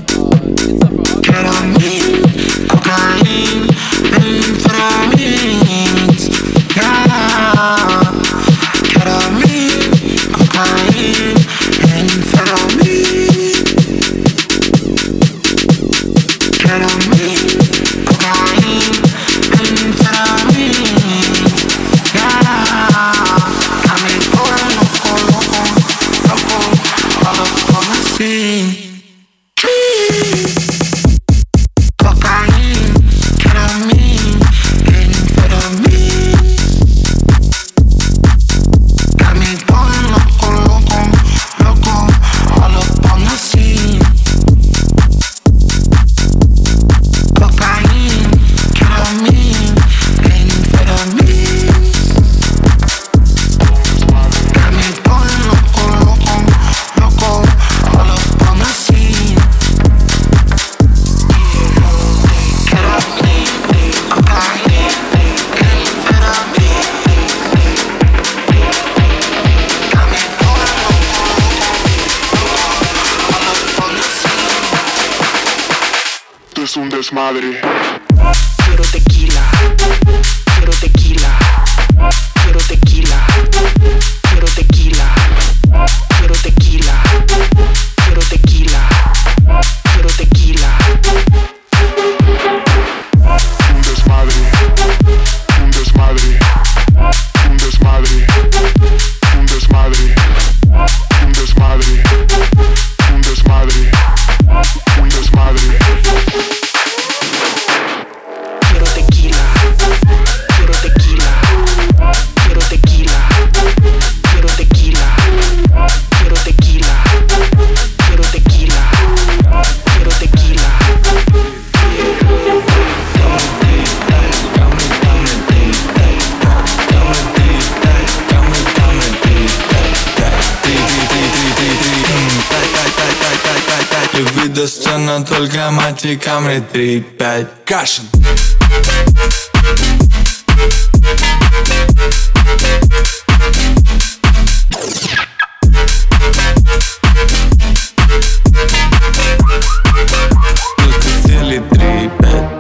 эти камни три пять Кашин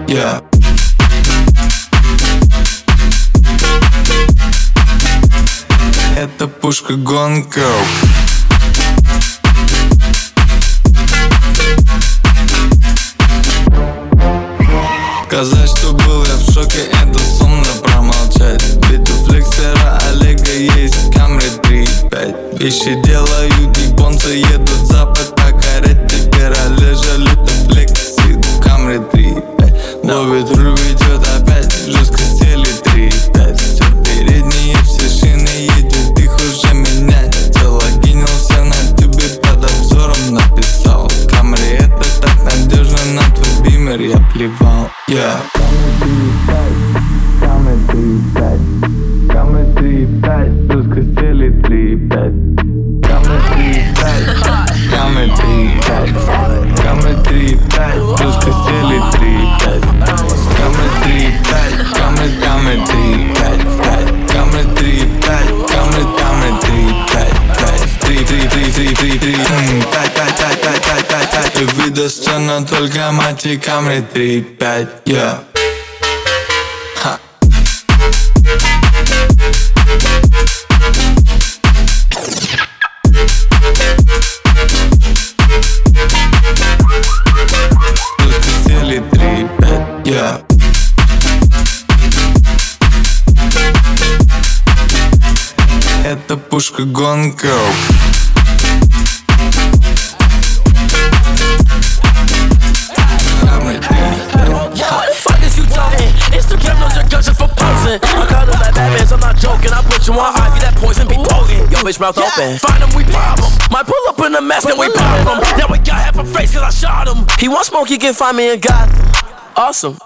Yeah. Это пушка гонка. Сказать, что был я в шоке, это сумно промолчать. Ведь у флексера Олега есть камры 3-5 Вещи делают японцы, едут запад достойна только мать и камри 3-5 Yeah Ха. Только сели 3-5 Yeah Это пушка гонка potent. Yo, bitch, mouth open. Find them, we pop 'em. Might pull up in a mask and we pop 'em. Now we got half a face cause I shot him. He want smoke, he can find me in Gotham. Awesome.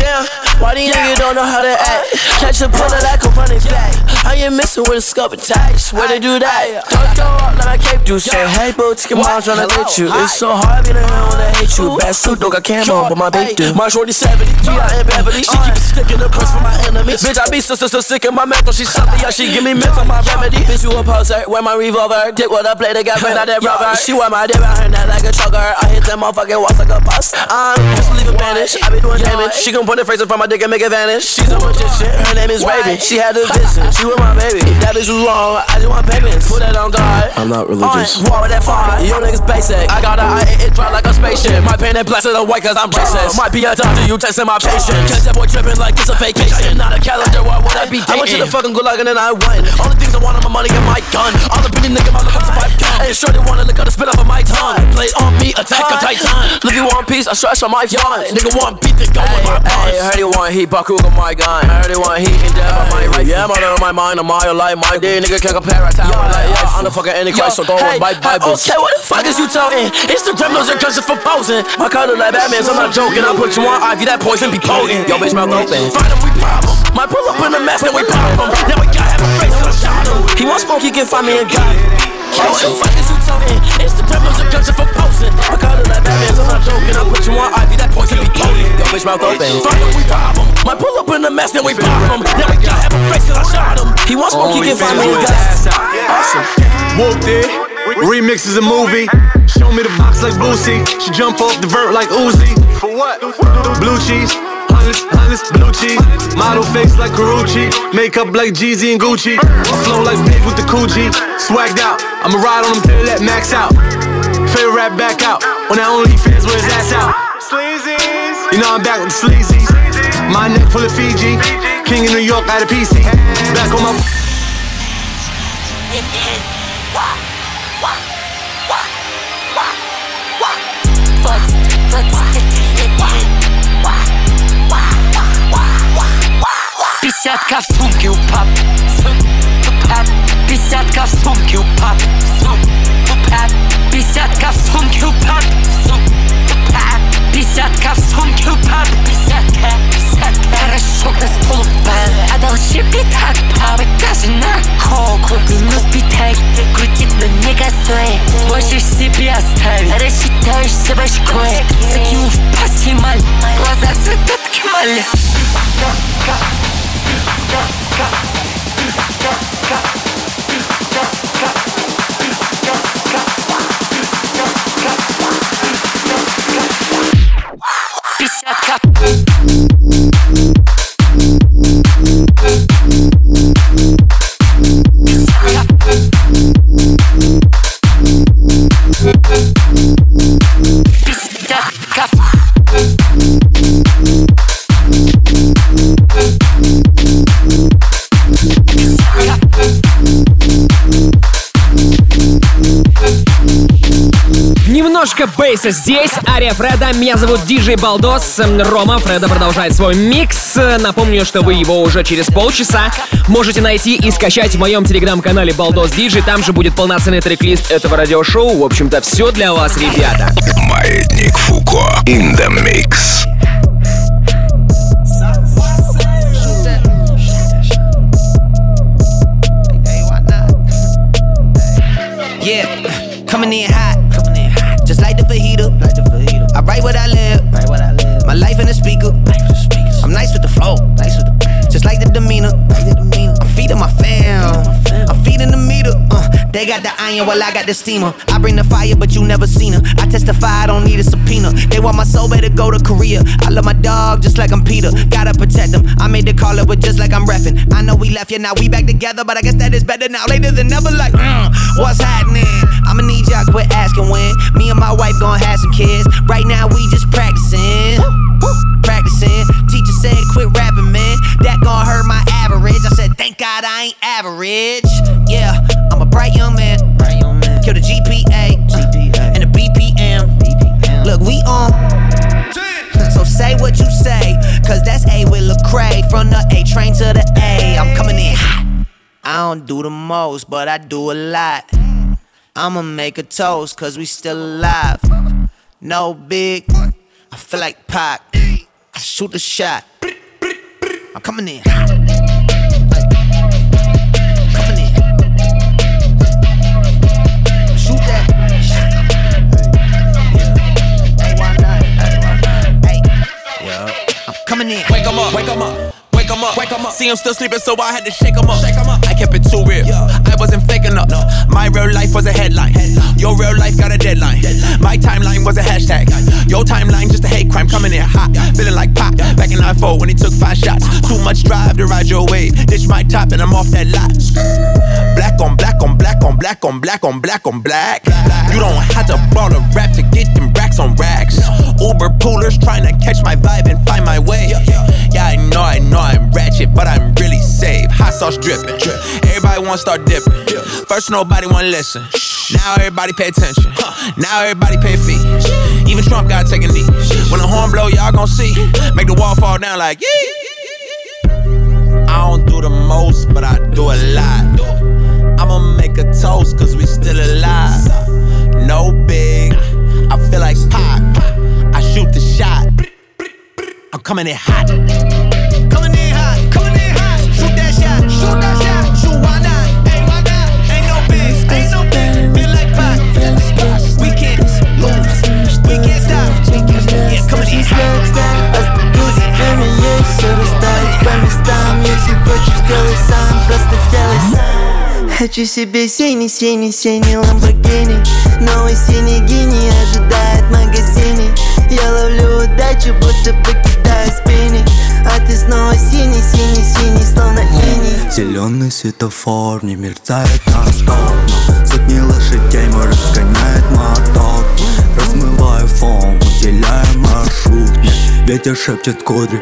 Damn, why these niggas don't know how to act? Catch a bullet like a running back. I ain't missing with a scuba attached. Where they do that? Don't go up like a cape do. Say, hey, boo, take your mom tryna get you. It's so hard being around when I hate you. Bad suit, don't got camo, but my big do. My shorty 70, G, I ain't Beverly. She keep sticking the press for my enemies. Bitch, I be so, so, so sick in my mental. She something, yeah, she give me mental, my remedy. Bitch, you a poser, wear my revolver. Dick what I play, they got friend out that rubber. She wear my dick behind that like a choker. I hit that motherfucking walls like a bus. I'm just leaving vanish. I be doing damage. She gon' put her face front my dick and make it vanish. She's a magician, her name is Raven. She had a vision, she was my baby. That bitch was wrong, I just want payments. Put that on God. I'm not religious. On, war with that fire, you niggas basic. I got a eye, it drop like a spaceship. My pain and blasted white cause I'm racist. Might be a doctor, you testing my patience. Catch that boy tripping like it's a vacation. Not a calendar, why would I be dating? I want you to fucking go like and then I won. All the things I want are my money and my gun. All the pretty nigga motherfuckers if I gun. Ain't sure they wanna look at the spit off of my tongue. Play on me, attack a titan. Live you one piece, I stretch on my fun. Nigga want beat, then go with my I heard he want heat, Bakuga my gun. I heard he want heat and death on my right. Yeah, I'm out of my mind, I'm my life, my day. Nigga can't compare right time. Like, yeah, I'm the fucking Antichrist, so don't hey, uh, my Bible. Okay, what the fuck is you talking? Instagram knows your are for posing. My look like Batman, so I'm not joking. I put you on Ivy, that poison be potent. Yo, bitch, mouth open. Find them, we problem. Might pull up in the mask, then we pop 'em. Now we got half a face, and I shot him. He want smoke, he can find me in God. Okay, what the fuck is you talking? Instagram knows your are for posing. My car look like Batman, so I'm not joking. I put you on Ivy, that poison be potent. Yo, bitch, mouth open. Find them, we problem. Might pull up in the mask, then we pop pop 'em. Now we got half a face, and I shot him. He wants smoke, he can find me in God. Awesome. Whooped it. Remix is a movie. Show me the box like Boosie. She jump off the vert like Uzi. For what? Blue cheese. Honest, honest, blue cheese. Model face like Karrueche. Makeup like Jeezy and Gucci. Flow like Big with the Coogi. Swagged out. I'ma ride on them till that max out. Favorite rap back out. On that only fans where his ass out. You know I'm back with the sleazies. My neck full of Fiji. King of New York, I had a PC. Back on my. Пятьдесятка в сумке у пап Пятьдесятка в сумке у пап Десятка в сумке упад Десятка в сумке упад Десятка, десятка Порошок на стол упал Отдал щепит от папы Даже на коку Минус питай Крутит, но не косой Хочешь себе оставить. Рассчитаешься башкой. Закинул в пасть маль. Глаза цветут кемаль Cut, cut, cut, cut, cut. Немножко бейса здесь. Ария Фреда. Меня зовут Диджей Балдос. Эм, Рома Фреда продолжает свой микс. Напомню, что вы его уже через полчаса можете найти и скачать в моем телеграм-канале Балдос Диджей. Там же будет полноценный трек-лист этого радиошоу. В общем-то, все для вас, ребята. Маятник Фуко. In the mix. Yeah, coming in hot. Just like the fajita. I write what I live. My life in the speaker. I'm nice with the flow. Just like the demeanor. I'm feeding my they got the iron while I got the steamer. I bring the fire, but you never seen her. I testify, I don't need a subpoena. They want my soul, better go to Korea. I love my dog just like I'm Peter. Gotta protect them. I made the call up with just like I'm refing. I know we left, yeah, now we back together, but I guess that is better now. Later than never, like, mm, what's happening? I'ma need y'all quit asking when. Me and my wife gonna have some kids. Right now, we just practicing. Practicing. Teacher said, quit rapping, man. That gon' hurt my average. I said, thank God I ain't average. Yeah, I'm a bright young man. Kill the GPA, uh, and the BPM. Look, we on. So say what you say, cause that's A with Lecrae. From the A train to the A. I'm coming in hot. I don't do the most, but I do a lot. I'ma make a toast, cause we still alive. No big, I feel like Pac. I shoot a shot. I'm coming in. Coming in. Shoot that Hey, why not? I'm coming in. Wake 'em up, wake 'em up. Wake 'em up, wake 'em up. See him still sleeping, so I had to shake 'em up. Shake 'em up. Kept it too real. I wasn't faking up. My real life was a headline. Your real life got a deadline. My timeline was a hashtag. Your timeline just a hate crime coming in hot. Feeling like pop back in 94 when he took five shots. Too much drive to ride your wave. Ditch my top and I'm off that lot. Black on black on black on black on black on black on black. You don't have to ball a rap to get them racks on racks. Uber poolers trying to catch my vibe and sauce dripping. Everybody wanna start dipping. First, nobody wanna listen. Now everybody pay attention. Now everybody pay fee. Even Trump got to take a knee. When the horn blow, y'all gon' see. Make the wall fall down like yee. I don't do the most, but I do a lot. I'ma make a toast, cause we still alive. No big, I feel like Pac. I shoot the shot. I'm coming in hot. Yeah, coming in hot. Остаюсь в есть все расставить по местам Если хочешь, сделай сам, просто сделай сам Хочу себе синий, синий, синий ламборгини Новый синий гений ожидает в магазине Я ловлю удачу, будто покидаю спины А ты снова синий, синий, синий, словно иней Зеленый светофор не мерцает на стоп Сотни лошадей мой разгоняет мотор. Размываю фон, уделяя Мне ветер шепчет кудри.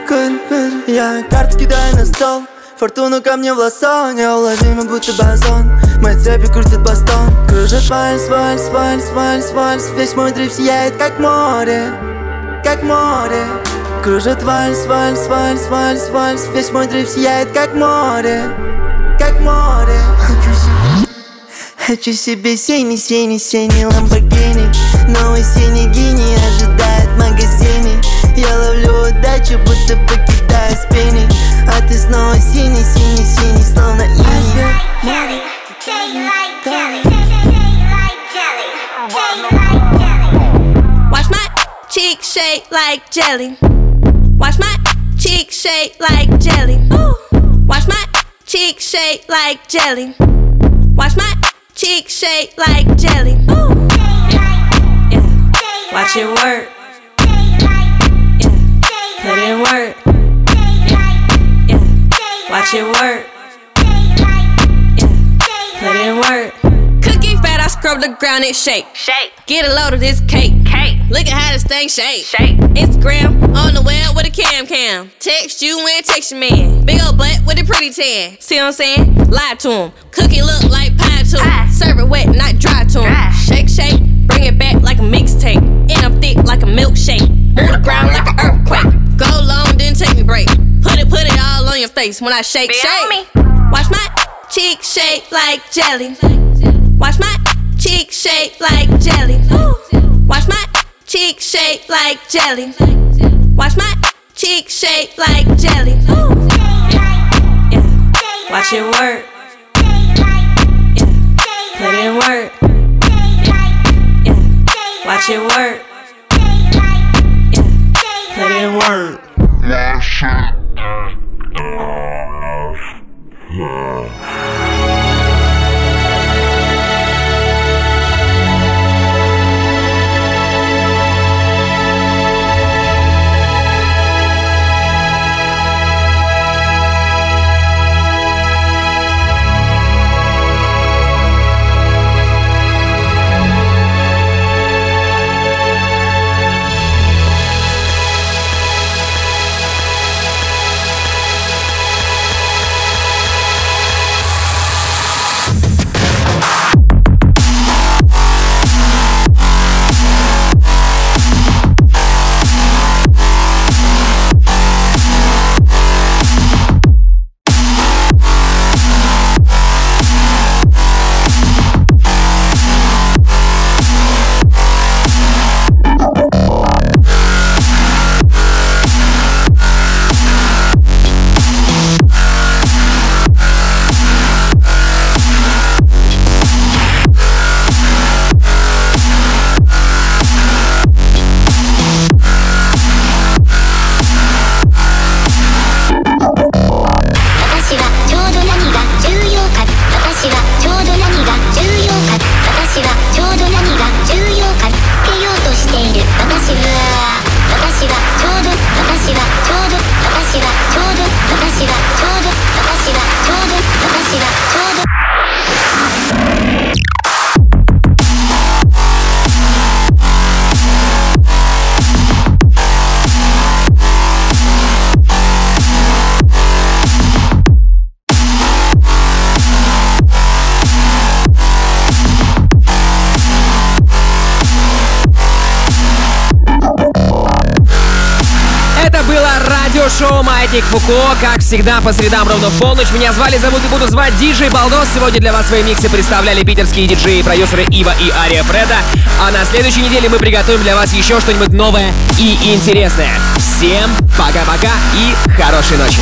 Я карты кидаю на стол. Фортуну ко мне в лосо Неуловимо, будто базон Мои цепи крутят бастон Кружит вальс, вальс, вальс, вальс, вальс. Весь мой дрейф сияет, как море Как море. Кружит вальс, вальс, вальс, вальс, вальс. Весь мой дрейф сияет, как море Как море. Хочу себе синий, синий, синий ламборгини Новый синий гений ожидает в магазине Я ловлю удачу, будто покидаю спины А ты снова синий, синий, синий, словно иней Watch my cheek shake like jelly. Watch my cheek shake like jelly. Ooh. Watch my cheek shake like jelly. Watch my cheek shake like jelly. Ooh. Yeah. yeah. Watch it work. Yeah. Put in work. Yeah. Watch it work. Yeah. Put in work. Cookie fat, I scrub the ground, it shake. Shake. Get a load of this cake. Cake. Look at how this thing shake. Shake. Instagram on the web with a cam cam. Text you and text your man. Big old butt with a pretty tan. See what I'm saying? Lie to him. Cookie look like pie to him. Serve it wet, not dry thick like a milkshake. Move the ground like an earthquake. Go long, then take me break. Put it, put it all on your face when I shake, shake. Watch my cheek shake like jelly. Watch my cheek shake like jelly. Watch my cheek shake like jelly. Watch my cheek shake like jelly. Yeah, yeah. Watch it work. Yeah, put in work. Yeah, watch it work. Put in work. That shit. Всегда, по средам ровно в полночь. Меня звали, зовут и буду звать Диджей Балдос. Сегодня для вас свои миксы представляли питерские диджеи и продюсеры Ива и Ария Фреда. А на следующей неделе мы приготовим для вас еще что-нибудь новое и интересное. Всем пока-пока и хорошей ночи.